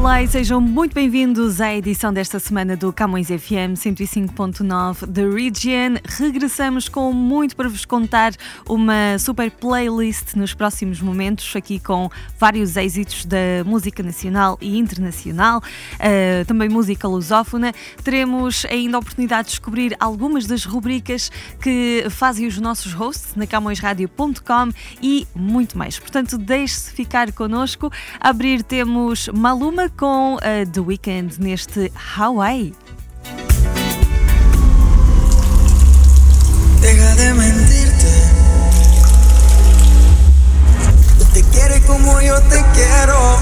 Olá e sejam muito bem-vindos à edição desta semana do Camões FM 105.9 The Region. Regressamos com muito para vos contar, uma super playlist nos próximos momentos, aqui com vários êxitos da música nacional e internacional, uh, também música lusófona. Teremos ainda a oportunidade de descobrir algumas das rubricas que fazem os nossos hosts na camõesradio.com e muito mais. Portanto, deixe-se ficar connosco. A abrir temos Maluma com a The Weeknd neste Hawaii. Deja de mentirte. Te quiere como yo te quiero.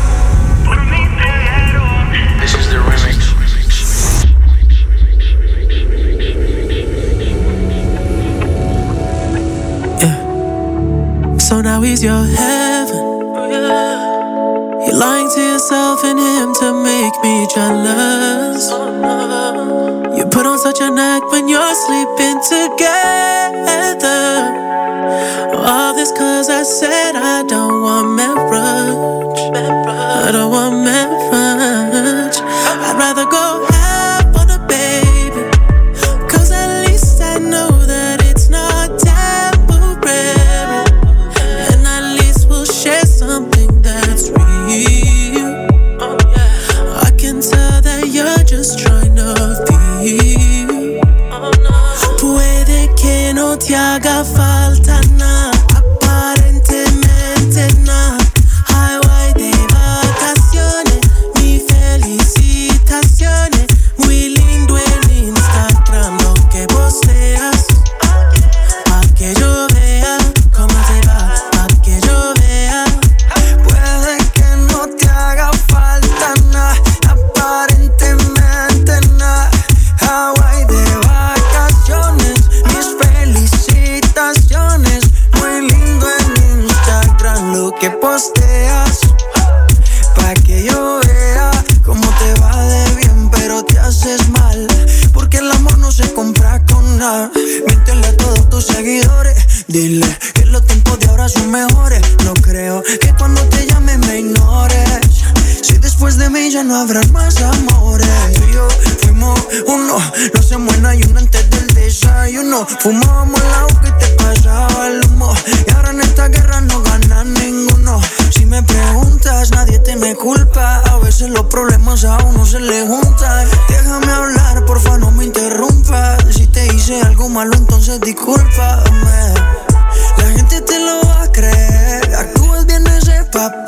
Por mí te This is the remix. Yeah. So now he's your heaven. You're lying to yourself and him to make me jealous. You put on such an act when you're sleeping together. All this cause I said I don't want marriage. I don't want marriage. Ya no habrán más amores. Tú y yo fuimos uno, no se muera y uno antes del desayuno. Fumábamos el agua que te pasaba el humo. Y ahora en esta guerra no gana ninguno. Si me preguntas, nadie te me culpa. A veces los problemas a uno se le juntan. Déjame hablar, porfa, no me interrumpas. Si te hice algo malo, entonces discúlpame. La gente te lo va a creer. Actúas bien ese papel.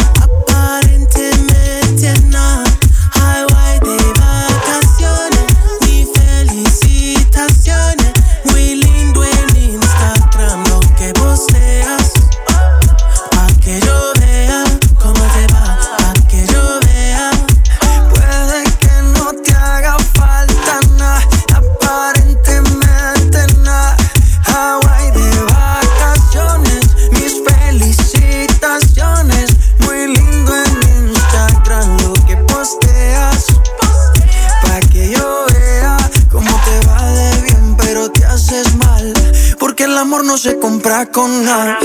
Compra con nada.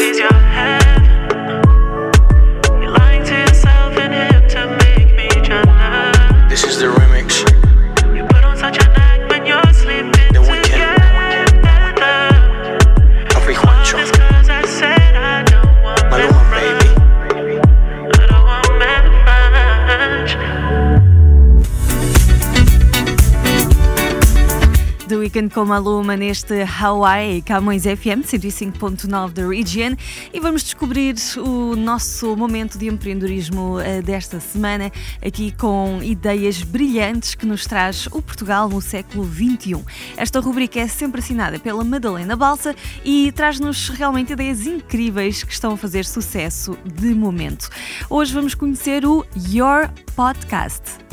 Weekend com Maluma neste Hawaii Camões FM 105.9 da Region e vamos descobrir o nosso momento de empreendedorismo eh, desta semana aqui com ideias brilhantes que nos traz o Portugal no século XXI. Esta rubrica é sempre assinada pela Madalena Balsa e traz-nos realmente ideias incríveis que estão a fazer sucesso de momento. Hoje vamos conhecer o Your Podcast.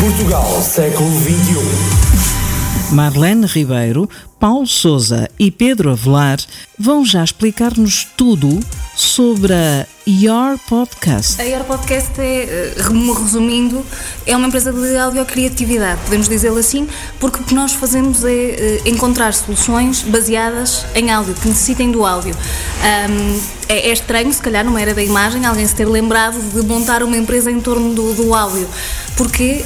Portugal, século XXI. Marlene Ribeiro, Paulo Souza e Pedro Avelar vão já explicar-nos tudo sobre a Your Podcast. A Your Podcast é, eh, resumindo, é uma empresa de audiocriatividade, podemos dizê-lo assim, porque o que nós fazemos é eh, encontrar soluções baseadas em áudio, que necessitem do áudio. Um, é, é, estranho, se calhar, numa era da imagem, alguém se ter lembrado de montar uma empresa em torno do, do áudio, porque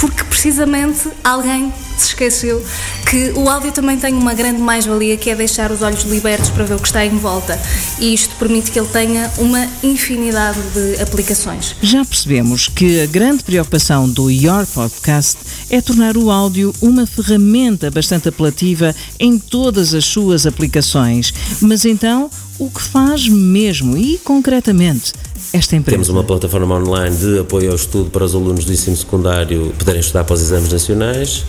porque precisamente alguém se esqueceu que o áudio também tem uma grande mais-valia que é deixar os olhos libertos para ver o que está em volta e isto permite que ele tenha uma infinidade de aplicações. Já percebemos que a grande preocupação do Your Podcast é tornar o áudio uma ferramenta bastante apelativa em todas as suas aplicações. Mas então, o que faz mesmo e concretamente esta empresa? Temos uma plataforma online de apoio ao estudo para os alunos do ensino secundário poderem estudar para os exames nacionais,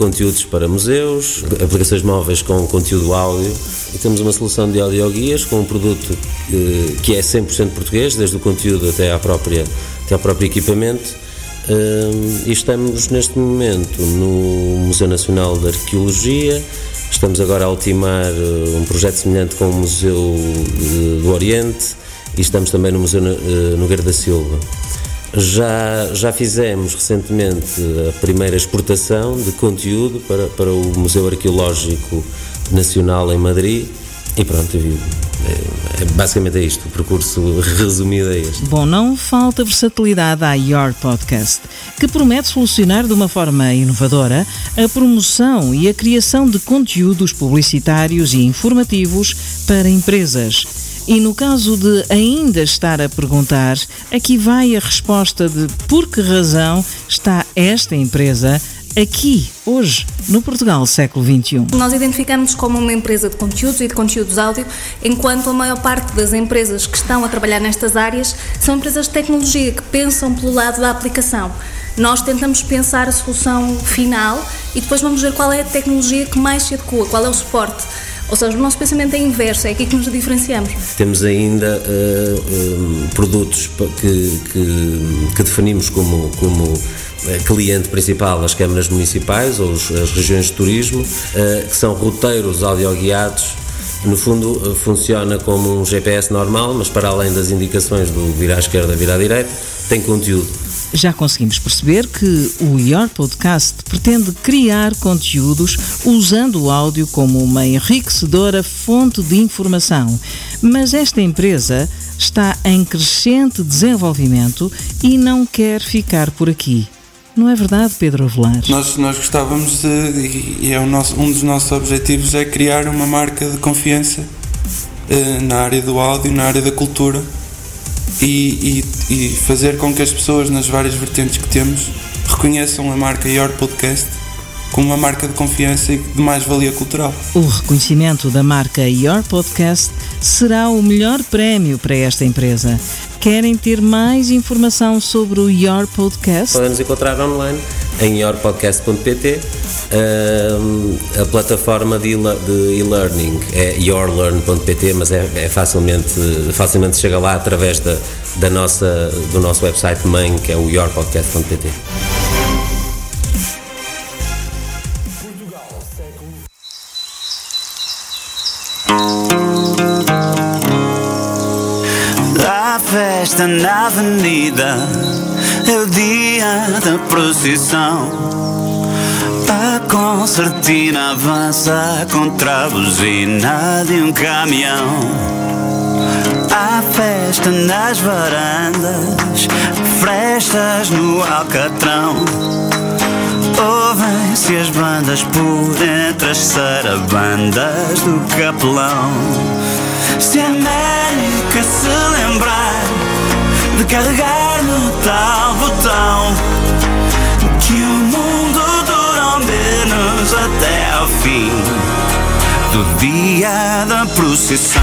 conteúdos para museus, aplicações móveis com conteúdo áudio e temos uma solução de audioguias com um produto que é 100% português, desde o conteúdo até, à própria, até próprio equipamento. Um, e estamos neste momento no Museu Nacional de Arqueologia. Estamos agora a ultimar eh, um projeto semelhante com o Museu do Oriente e estamos também no Museu eh, Nogueira da Silva. Já, já fizemos recentemente a primeira exportação de conteúdo para, para o Museu Arqueológico Nacional em Madrid e pronto, é, é, basicamente é isto, o percurso resumido é este. Bom, não falta versatilidade à Your Podcast, que promete solucionar de uma forma inovadora a promoção e a criação de conteúdos publicitários e informativos para empresas e no caso de ainda estar a perguntar, aqui vai a resposta de por que razão está esta empresa aqui, hoje, no Portugal século XXI. Nós identificamos como uma empresa de conteúdos e de conteúdos áudio, enquanto a maior parte das empresas que estão a trabalhar nestas áreas são empresas de tecnologia que pensam pelo lado da aplicação. Nós tentamos pensar a solução final e depois vamos ver qual é a tecnologia que mais se adequa, qual é o suporte. Ou seja, o nosso pensamento é inverso, é aqui que nos diferenciamos. Temos ainda uh, eh, um, produtos que, que, que, definimos como, como eh, cliente principal as câmaras municipais ou as regiões de turismo, uh, que são roteiros audioguiados no fundo funciona como um GPS normal, mas para além das indicações do virar à esquerda, virar à direita, tem conteúdo já conseguimos perceber que o Your Podcast pretende criar conteúdos usando o áudio como uma enriquecedora fonte de informação. Mas esta empresa está em crescente desenvolvimento e não quer ficar por aqui. Não é verdade, Pedro Avelar? Nós, nós gostávamos de, e é nosso, um dos nossos objetivos é criar uma marca de confiança eh, na área do áudio, na área da cultura e, e, e fazer com que as pessoas nas várias vertentes que temos reconheçam a marca Your Podcast como uma marca de confiança e de mais-valia cultural. O reconhecimento da marca Your Podcast será o melhor prémio para esta empresa. Querem ter mais informação sobre o Your Podcast? Podemos encontrar online em yourpodcast.pt. Uh, a plataforma de e-learning é yourlearn.pt, mas é, é, facilmente, facilmente chega lá através da, da nossa, do nosso website mãe, que é o yourpodcast.pt. na avenida é o dia da procissão. A concertina avança contra a buzina de um caminhão. Há festa nas varandas, frestas no alcatrão. Ouvem-se as bandas por entre as sarabandas do capelão. Se a América se lembrar de carregar no tal botão que o mundo dura menos até ao fim do dia da procissão.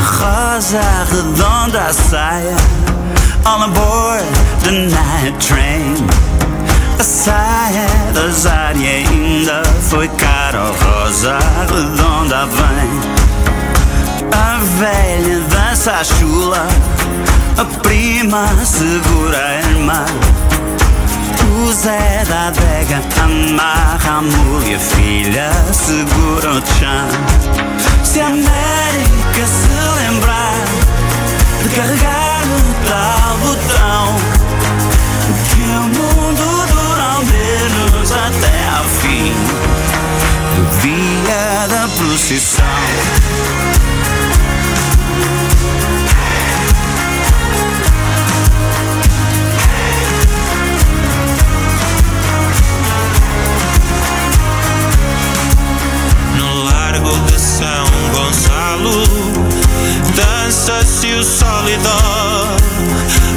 rosa redonda a saia all aboard the night train. A saia da Zara e ainda foi cara rosa redonda vem. A velha dança a chula, a prima segura a irmã. O Zé da adega amarra a mula a filha segura o chão. Se a América se lembrar de carregar no tal botão, que o mundo dura ao menos até ao fim do dia da procissão. No largo de São Gonçalo Dança-se o solidor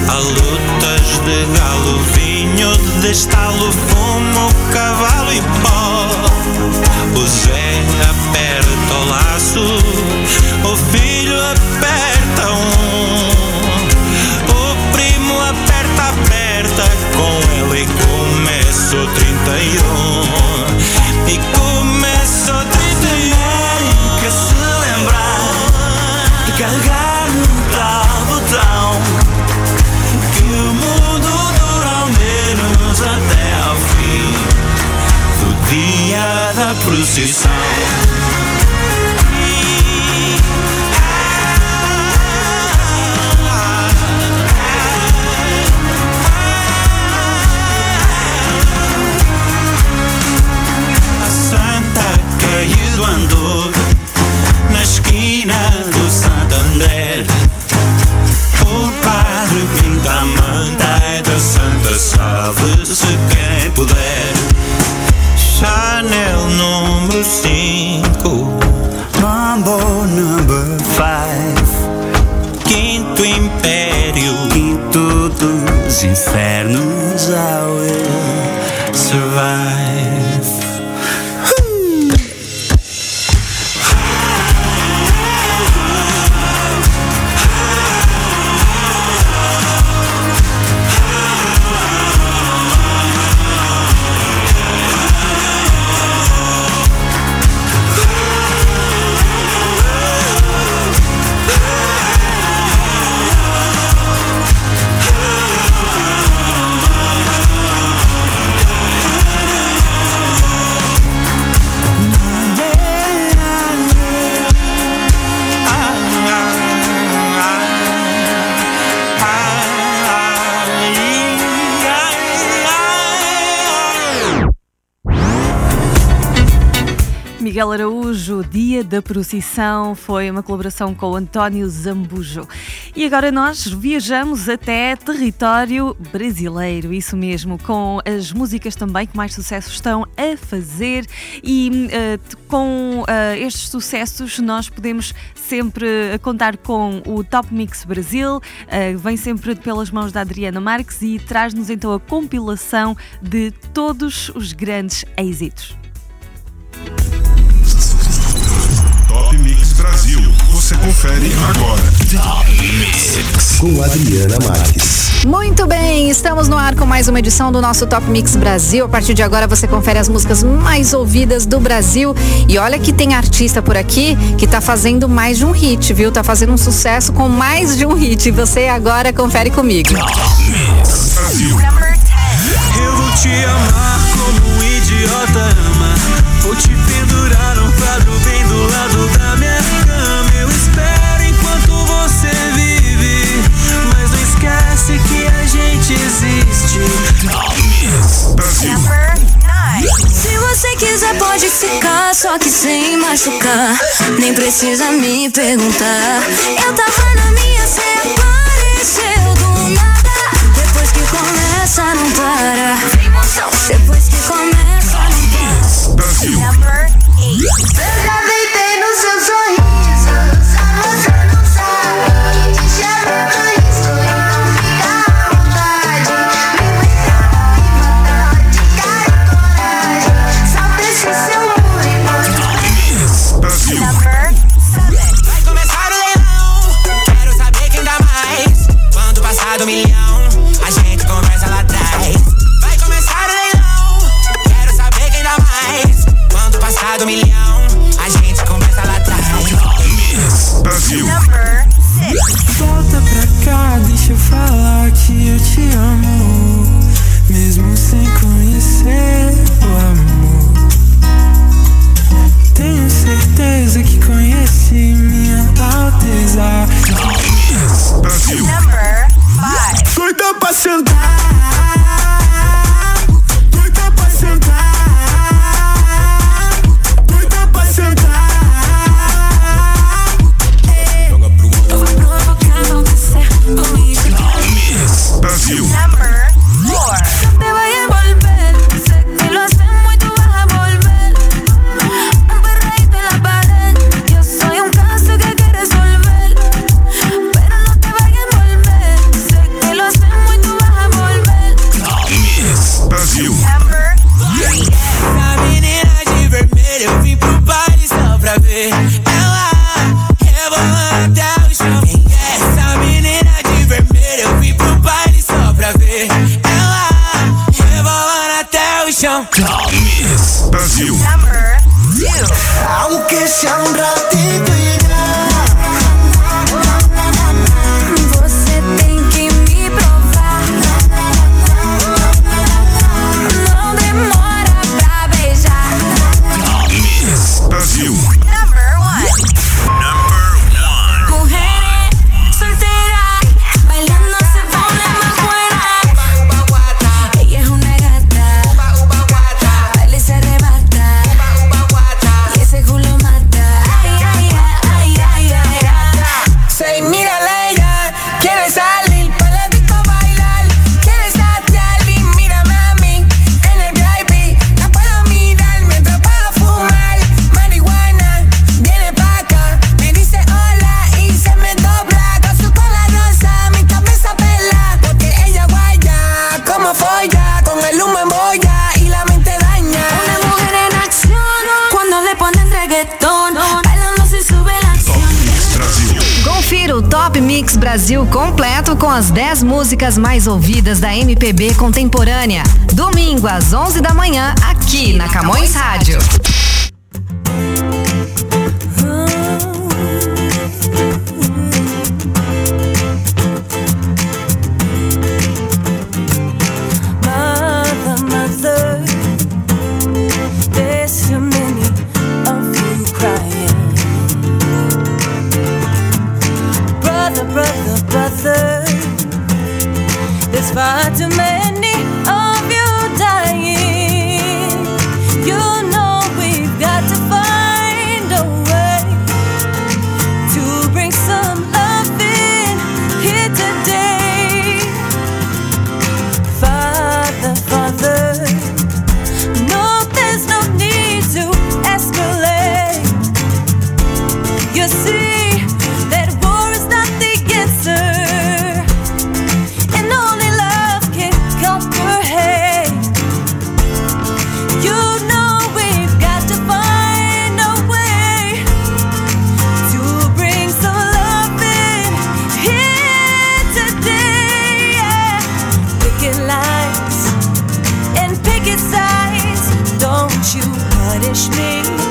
Há lutas de galo, vinho de estalo Fumo, cavalo e pó. O Zé aperta o laço O filho aperta um da procissão. Quinto Império quinto dos infernos, I will survive. Miguel Araújo, Dia da Procissão, foi uma colaboração com António Zambujo. E agora nós viajamos até território brasileiro, isso mesmo, com as músicas também que mais sucesso estão a fazer e eh, com eh, estes sucessos nós podemos sempre contar com o Top Mix Brasil, eh, vem sempre pelas mãos da Adriana Marques e traz-nos então a compilação de todos os grandes êxitos. Top Mix Brasil. Você confere agora. Top Mix. Com Adriana Marques. Muito bem, estamos no ar com mais uma edição do nosso Top Mix Brasil. A partir de agora você confere as músicas mais ouvidas do Brasil. E olha que tem artista por aqui que tá fazendo mais de um hit, viu? Tá fazendo um sucesso com mais de um hit. Você agora confere comigo. Brasil. Eu vou te amar como ficar, só que sem machucar. Nem precisa me perguntar. Eu tava na minha, cê mais ouvidas da MPB contemporânea. Domingo às 11 da manhã, aqui na Camões Rádio. touch me.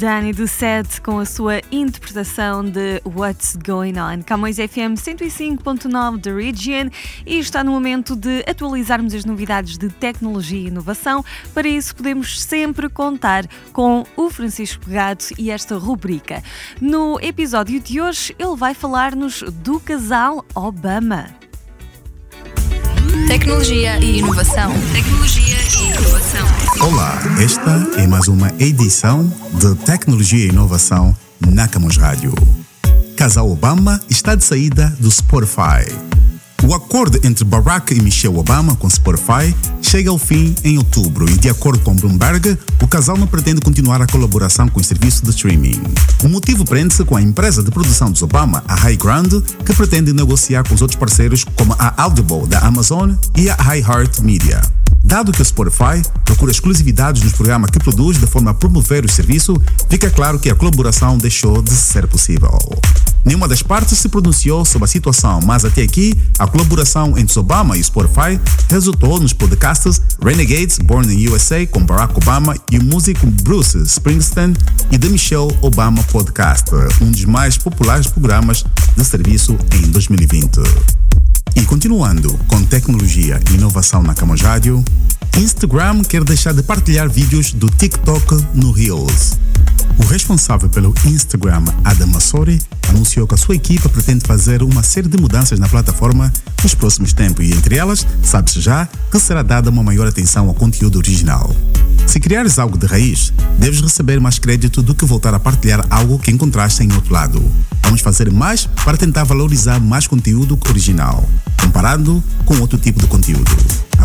Gianni do Set com a sua interpretação de What's Going On. Camões FM 105.9 da Region e está no momento de atualizarmos as novidades de tecnologia e inovação. Para isso, podemos sempre contar com o Francisco Pegado e esta rubrica. No episódio de hoje, ele vai falar-nos do casal Obama. Tecnologia e inovação. Tecnologia e inovação. Olá, esta é mais uma edição de Tecnologia e Inovação na Camus Rádio. Casal Obama está de saída do Spotify. O acordo entre Barack e Michelle Obama com Spotify chega ao fim em outubro e, de acordo com Bloomberg, o casal não pretende continuar a colaboração com o serviço de streaming. O motivo prende-se com a empresa de produção dos Obama, a High Ground, que pretende negociar com os outros parceiros como a Audible da Amazon e a iHeart Media. Dado que o Spotify procura exclusividades nos programas que produz de forma a promover o serviço, fica claro que a colaboração deixou de ser possível. Nenhuma das partes se pronunciou sobre a situação, mas até aqui a colaboração entre Obama e Spotify resultou nos podcasts Renegades Born in USA com Barack Obama e o músico Bruce Springsteen e The Michelle Obama Podcast, um dos mais populares programas de serviço em 2020. E continuando com tecnologia e inovação na Rádio, Instagram quer deixar de partilhar vídeos do TikTok no Reels. O responsável pelo Instagram, Adam Massori, anunciou que a sua equipa pretende fazer uma série de mudanças na plataforma nos próximos tempos e, entre elas, sabe-se já que será dada uma maior atenção ao conteúdo original. Se criares algo de raiz, deves receber mais crédito do que voltar a partilhar algo que encontraste em outro lado. Vamos fazer mais para tentar valorizar mais conteúdo original, comparando com outro tipo de conteúdo,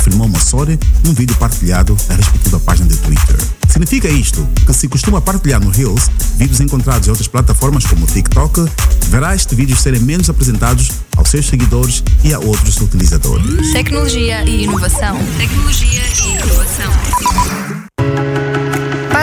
afirmou Massori num vídeo partilhado na respectiva página de Twitter. Significa isto que se costuma partilhar no Reels vídeos encontrados em outras plataformas como TikTok, verá estes vídeos serem menos apresentados aos seus seguidores e a outros utilizadores. Tecnologia e inovação. Tecnologia e inovação.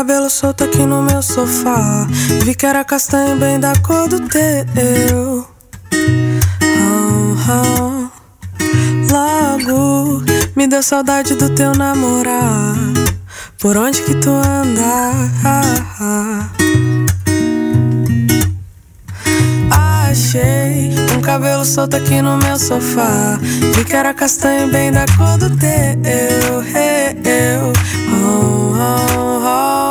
Cabelo solto aqui no meu sofá. Vi que era castanho bem da cor do teu. Oh, oh. Logo me deu saudade do teu namorar. Por onde que tu anda? Achei um cabelo solto aqui no meu sofá. Vi que era castanho bem da cor do teu. Eu, oh, oh, oh,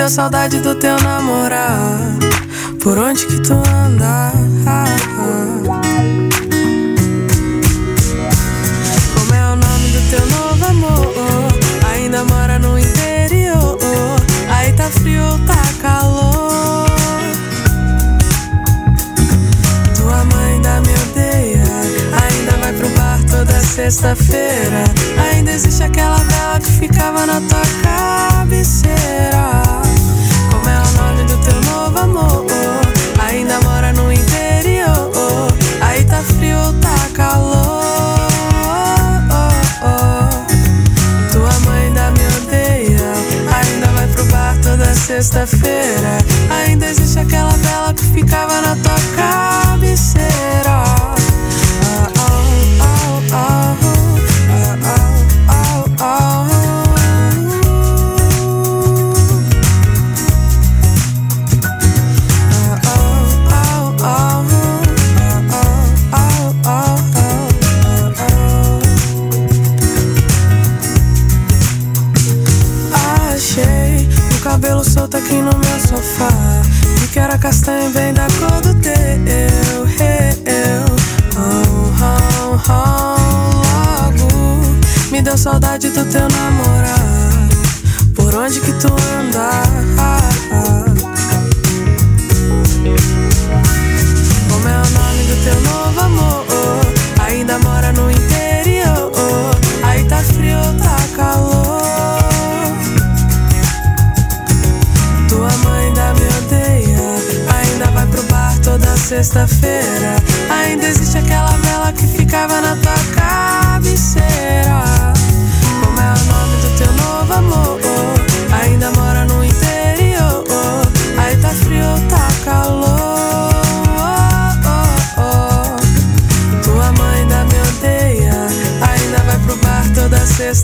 deu saudade do teu namorar. Por onde que tu anda? Como é o nome do teu novo amor? Ainda mora no interior. Aí tá frio ou tá calor? Tua mãe ainda me odeia. Ainda vai pro bar toda sexta-feira.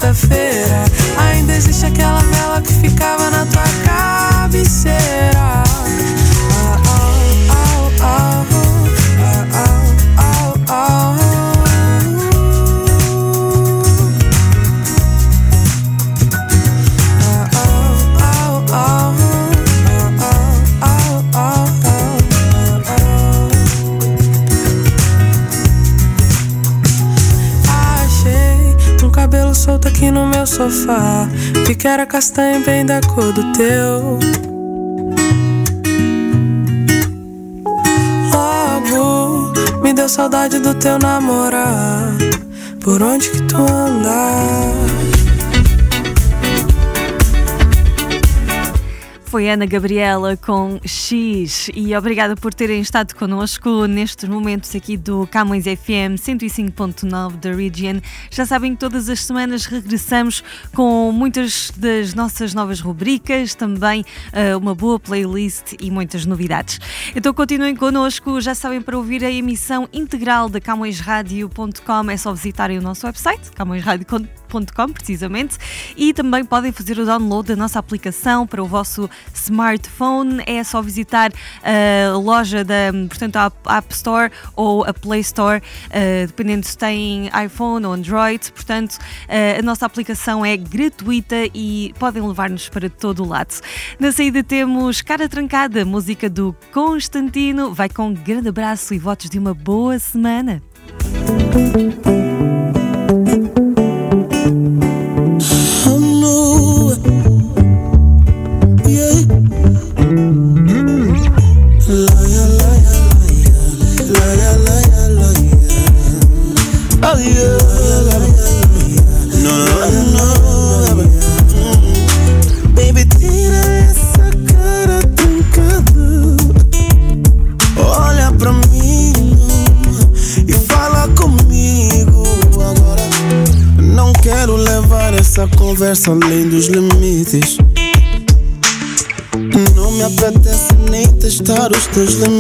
Toda sexta-feira. Ainda existe aquela que era castanho bem da cor do teu. Logo me deu saudade do teu namorar. Por onde que tu anda? Foi Ana Gabriela com X e obrigada por terem estado connosco nestes momentos aqui do Camões FM 105.9 da Region. Já sabem que todas as semanas regressamos com muitas das nossas novas rubricas, também uh, uma boa playlist e muitas novidades. Então continuem connosco, já sabem para ouvir a emissão integral da CamõesRádio.com é só visitarem o nosso website, camõesradio.com precisamente, e também podem fazer o download da nossa aplicação para o vosso smartphone. É só visitar a loja da, portanto, a App Store ou a Play Store, uh, dependendo se têm iPhone ou Android. Portanto, uh, a nossa aplicação é gratuita e podem levar-nos para todo o lado. Na saída temos Cara Trancada, música do Constantino. Vai com um grande abraço e votos de uma boa semana. Testar os